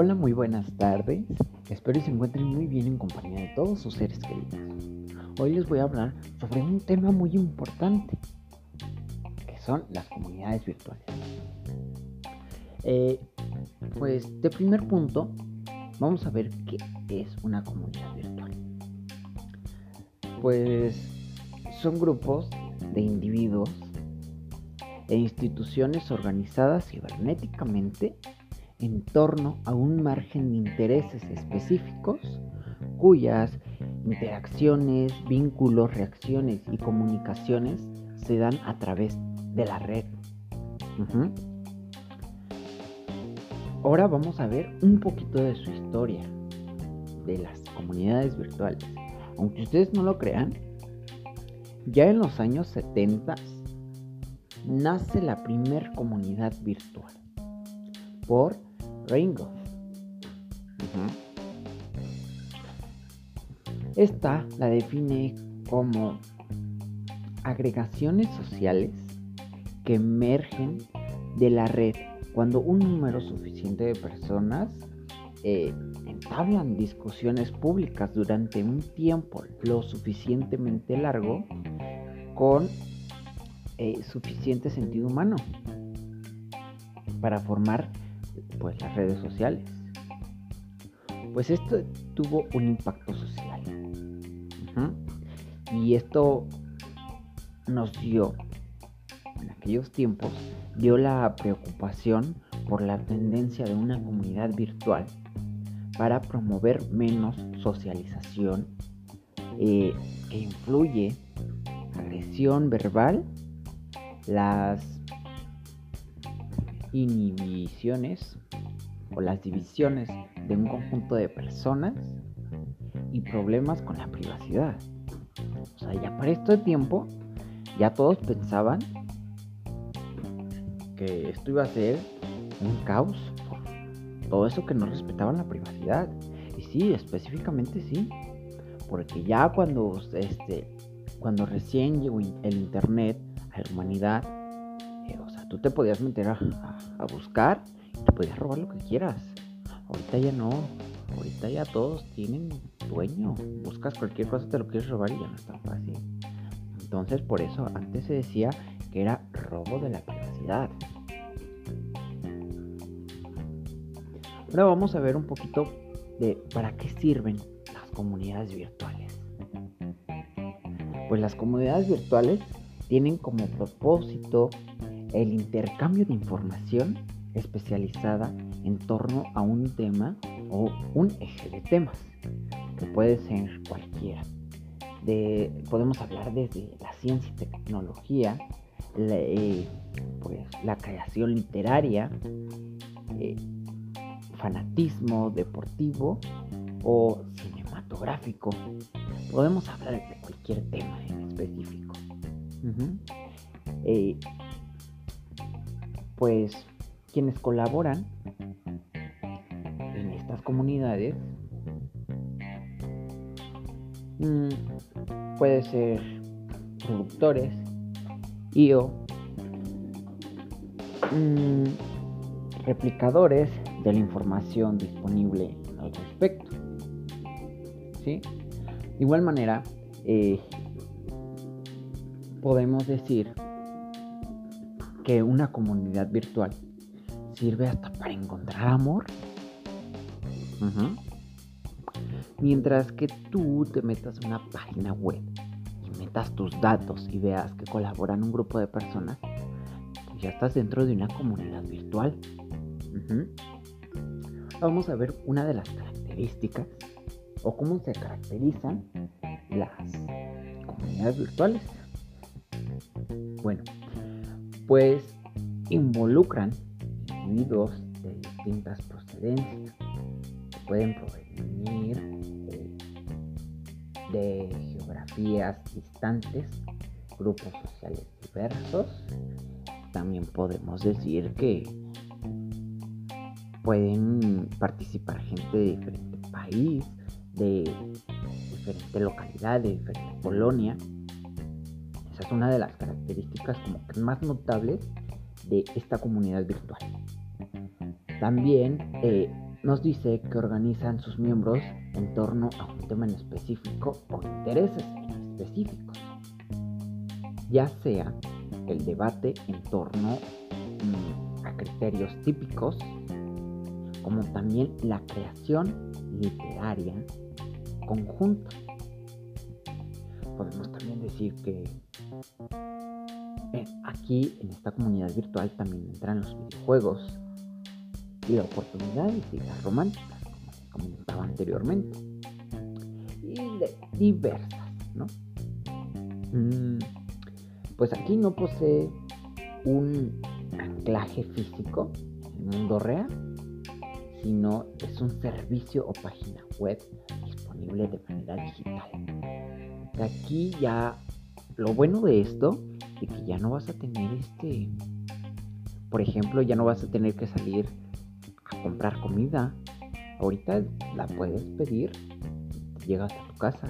Hola, muy buenas tardes. Espero que se encuentren muy bien en compañía de todos sus seres queridos. Hoy les voy a hablar sobre un tema muy importante, que son las comunidades virtuales. Eh, pues de primer punto, vamos a ver qué es una comunidad virtual. Pues son grupos de individuos e instituciones organizadas cibernéticamente en torno a un margen de intereses específicos cuyas interacciones, vínculos, reacciones y comunicaciones se dan a través de la red. Ahora vamos a ver un poquito de su historia de las comunidades virtuales. Aunque ustedes no lo crean, ya en los años 70 nace la primer comunidad virtual por Ringo. Esta la define como agregaciones sociales que emergen de la red cuando un número suficiente de personas eh, entablan discusiones públicas durante un tiempo lo suficientemente largo con eh, suficiente sentido humano para formar pues las redes sociales. Pues esto tuvo un impacto social. Y esto nos dio, en aquellos tiempos, dio la preocupación por la tendencia de una comunidad virtual para promover menos socialización eh, que influye agresión verbal las inhibiciones o las divisiones de un conjunto de personas y problemas con la privacidad. O sea, ya para este tiempo, ya todos pensaban que esto iba a ser un caos por todo eso que no respetaban la privacidad. Y sí, específicamente sí. Porque ya cuando, este, cuando recién llegó el internet, la humanidad, tú te podías meter a, buscar y te podías robar lo que quieras. Ahorita ya no, ahorita ya todos tienen dueño. Buscas cualquier cosa, te lo quieres robar y ya no es tan fácil. Entonces, por eso antes se decía que era robo de la privacidad. Ahora vamos a ver un poquito de para qué sirven las comunidades virtuales. Pues las comunidades virtuales tienen como propósito el intercambio de información especializada en torno a un tema o un eje de temas, que puede ser cualquiera. podemos hablar desde la ciencia y tecnología, la, eh, pues, creación literaria, eh, fanatismo deportivo o cinematográfico. Podemos hablar de cualquier tema en específico. Pues quienes colaboran en estas comunidades mm, puede ser productores y o mm, replicadores de la información disponible al respecto. ¿Sí? De igual manera, eh, podemos decir que una comunidad virtual sirve hasta para encontrar amor. Mientras que tú te metas en una página web y metas tus datos y veas que colaboran un grupo de personas, pues ya estás dentro de una comunidad virtual. Vamos a ver una de las características o cómo se caracterizan las comunidades virtuales. Bueno, pues involucran individuos de distintas procedencias que pueden provenir de geografías distantes, grupos sociales diversos. También podemos decir que pueden participar gente de diferente país, de diferente localidad, de diferente colonia es una de las características como que más notables de esta comunidad virtual. También eh, nos dice que organizan sus miembros en torno a un tema en específico o intereses en específicos, ya sea el debate en torno mm, a criterios típicos, como también la creación literaria conjunta. Podemos también decir que aquí en esta comunidad virtual también entran los videojuegos y la oportunidad de las románticas, como comentaba anteriormente, y diversas, ¿no? Mm, pues aquí no posee un anclaje físico en el mundo sino es un servicio o página web disponible de manera digital. Aquí ya lo bueno de esto es que ya no vas a tener este, por ejemplo, ya no vas a tener que salir a comprar comida. Ahorita la puedes pedir, llegas a tu casa.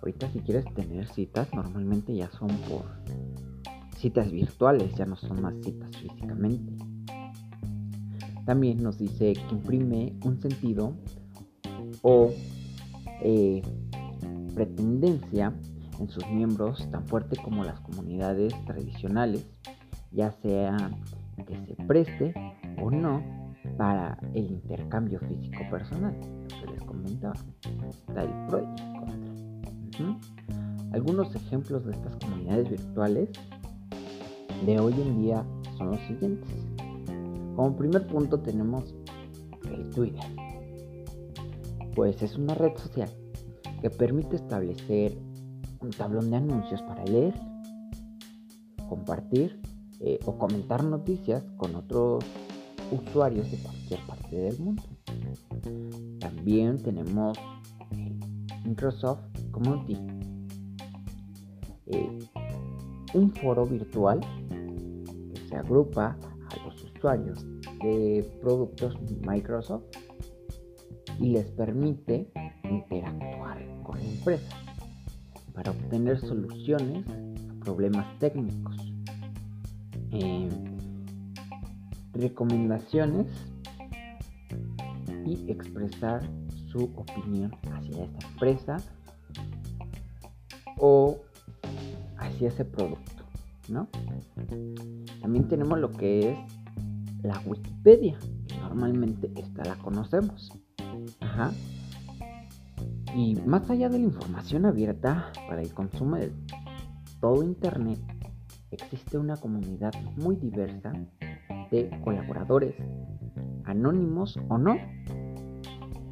Ahorita si quieres tener citas, normalmente ya son por citas virtuales, ya no son más citas físicamente. También nos dice que imprime un sentido o eh, pretendencia en sus miembros tan fuerte como las comunidades tradicionales, ya sea que se preste o no para el intercambio físico personal, lo que les comentaba. Está el pro Algunos ejemplos de estas comunidades virtuales de hoy en día son los siguientes. Como primer punto tenemos el Twitter. Pues es una red social que permite establecer un tablón de anuncios para leer, compartir eh, o comentar noticias con otros usuarios de cualquier parte del mundo. También tenemos eh, Microsoft Community, eh, un foro virtual que se agrupa a los usuarios de productos Microsoft y les permite interactuar con la empresa para obtener soluciones a problemas técnicos. Eh, recomendaciones y expresar su opinión hacia esta empresa o hacia ese producto, ¿no? También tenemos lo que es la Wikipedia, que normalmente esta la conocemos. Ajá. Y más allá de la información abierta para el consumo de todo Internet, existe una comunidad muy diversa de colaboradores, anónimos o no,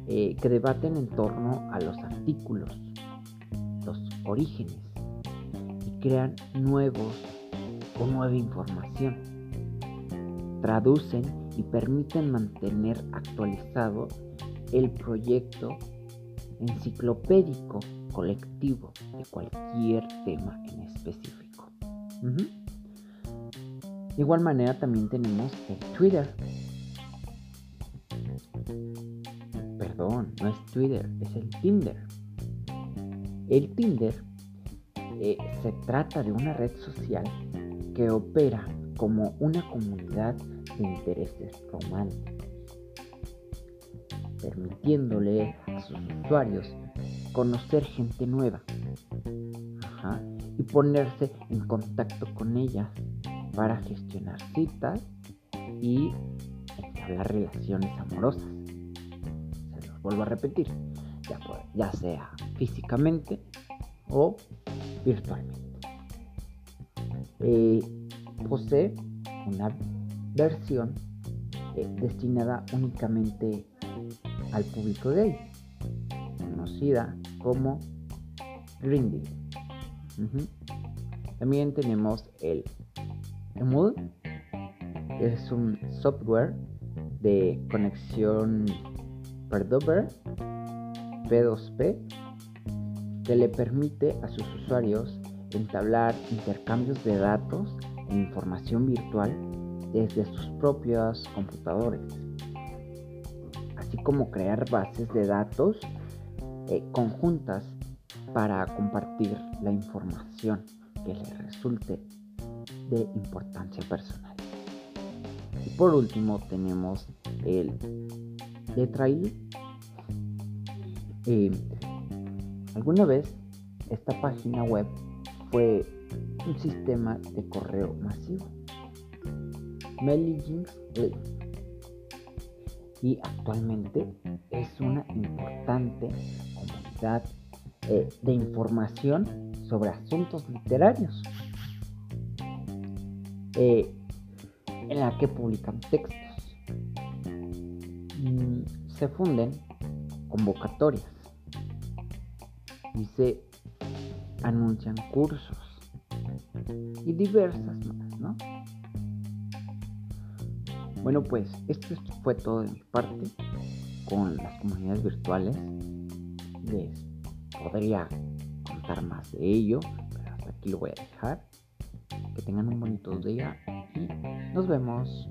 eh, que debaten en torno a los artículos, los orígenes y crean nuevos o nueva información. Traducen y permiten mantener actualizado el proyecto enciclopédico colectivo de cualquier tema en específico. De igual manera también tenemos el Twitter. Perdón, no es Twitter, es el Tinder. El Tinder eh, se trata de una red social que opera como una comunidad de intereses románticos permitiéndole a sus usuarios conocer gente nueva y ponerse en contacto con ellas para gestionar citas y entablar relaciones amorosas. Se los vuelvo a repetir, ya, sea físicamente o virtualmente. Eh, posee una versión eh, destinada únicamente al público gay, conocida como Grindr. También tenemos el Emul, es un software de conexión Perdover P2P que le permite a sus usuarios entablar intercambios de datos e información virtual desde sus propios computadores así como crear bases de datos eh, conjuntas para compartir la información que les resulte de importancia personal. Y por último tenemos el de trailer. Eh, alguna vez esta página web fue un sistema de correo masivo. Y actualmente es una importante comunidad eh, de información sobre asuntos literarios eh, en la que publican textos. Se funden convocatorias y se anuncian cursos y diversas más, ¿no? Bueno, pues esto fue todo de mi parte con las comunidades virtuales. Les podría contar más de ello, pero hasta aquí lo voy a dejar. Que tengan un bonito día y nos vemos.